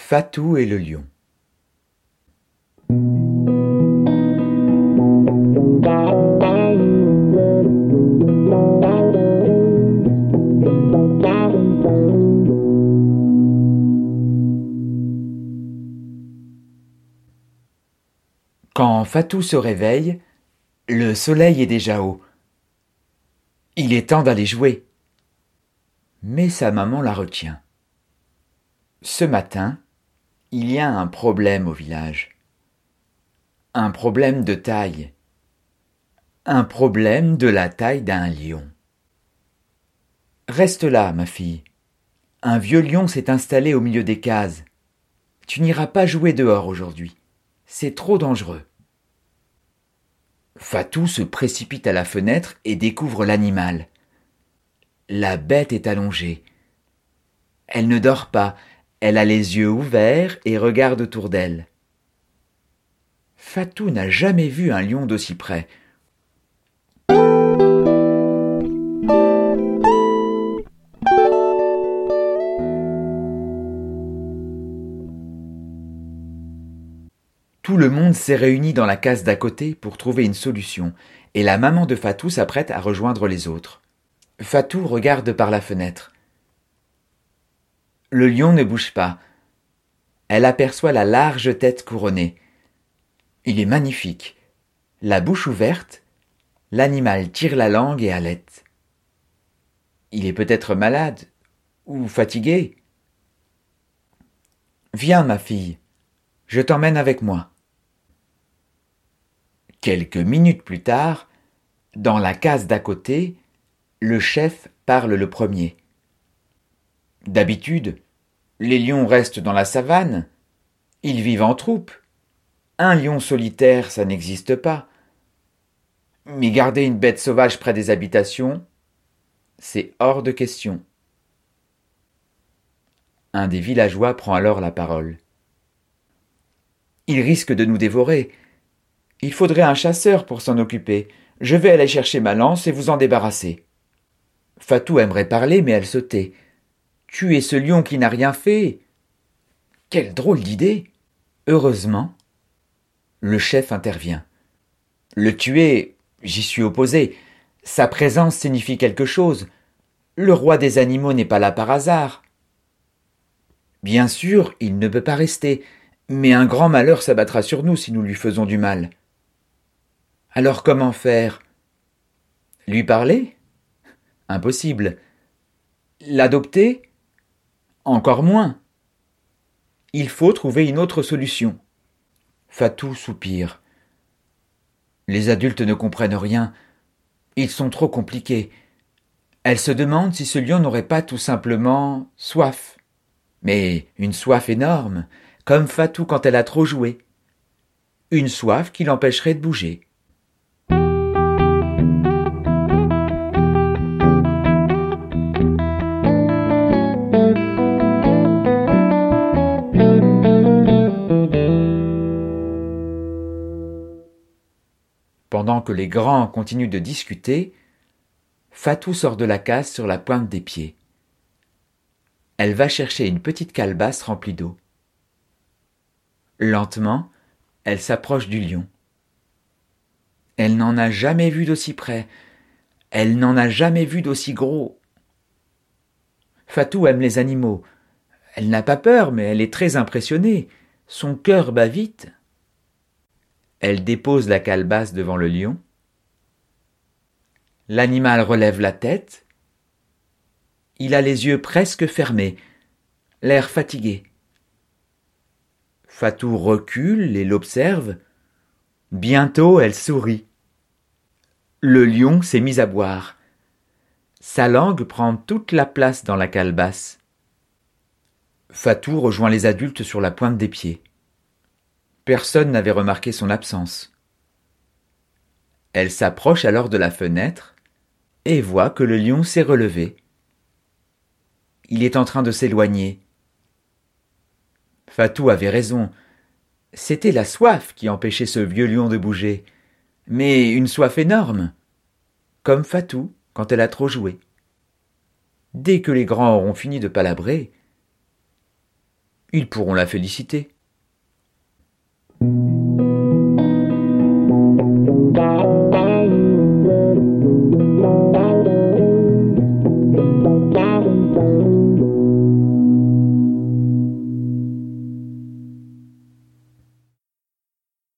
Fatou et le lion. Quand Fatou se réveille, le soleil est déjà haut. Il est temps d'aller jouer. Mais sa maman la retient. Ce matin, il y a un problème au village. Un problème de taille. Un problème de la taille d'un lion. Reste là, ma fille. Un vieux lion s'est installé au milieu des cases. Tu n'iras pas jouer dehors aujourd'hui. C'est trop dangereux. Fatou se précipite à la fenêtre et découvre l'animal. La bête est allongée. Elle ne dort pas, elle a les yeux ouverts et regarde autour d'elle. Fatou n'a jamais vu un lion d'aussi près. Tout le monde s'est réuni dans la case d'à côté pour trouver une solution, et la maman de Fatou s'apprête à rejoindre les autres. Fatou regarde par la fenêtre. Le lion ne bouge pas. Elle aperçoit la large tête couronnée. Il est magnifique. La bouche ouverte, l'animal tire la langue et halète. Il est peut-être malade ou fatigué. Viens, ma fille, je t'emmène avec moi. Quelques minutes plus tard, dans la case d'à côté, le chef parle le premier. D'habitude, les lions restent dans la savane. Ils vivent en troupe. Un lion solitaire, ça n'existe pas. Mais garder une bête sauvage près des habitations, c'est hors de question. Un des villageois prend alors la parole. Il risque de nous dévorer. Il faudrait un chasseur pour s'en occuper. Je vais aller chercher ma lance et vous en débarrasser. Fatou aimerait parler, mais elle se tait. Tuer ce lion qui n'a rien fait. Quelle drôle d'idée. Heureusement, le chef intervient. Le tuer, j'y suis opposé. Sa présence signifie quelque chose. Le roi des animaux n'est pas là par hasard. Bien sûr, il ne peut pas rester, mais un grand malheur s'abattra sur nous si nous lui faisons du mal. Alors comment faire? Lui parler? Impossible. L'adopter? Encore moins. Il faut trouver une autre solution. Fatou soupire. Les adultes ne comprennent rien. Ils sont trop compliqués. Elle se demande si ce lion n'aurait pas tout simplement soif. Mais une soif énorme, comme Fatou quand elle a trop joué. Une soif qui l'empêcherait de bouger. Pendant que les grands continuent de discuter, Fatou sort de la case sur la pointe des pieds. Elle va chercher une petite calebasse remplie d'eau. Lentement, elle s'approche du lion. Elle n'en a jamais vu d'aussi près. Elle n'en a jamais vu d'aussi gros. Fatou aime les animaux. Elle n'a pas peur, mais elle est très impressionnée. Son cœur bat vite. Elle dépose la calebasse devant le lion. L'animal relève la tête. Il a les yeux presque fermés, l'air fatigué. Fatou recule et l'observe. Bientôt elle sourit. Le lion s'est mis à boire. Sa langue prend toute la place dans la calebasse. Fatou rejoint les adultes sur la pointe des pieds. Personne n'avait remarqué son absence. Elle s'approche alors de la fenêtre et voit que le lion s'est relevé. Il est en train de s'éloigner. Fatou avait raison. C'était la soif qui empêchait ce vieux lion de bouger. Mais une soif énorme. Comme Fatou quand elle a trop joué. Dès que les grands auront fini de palabrer, Ils pourront la féliciter. thank you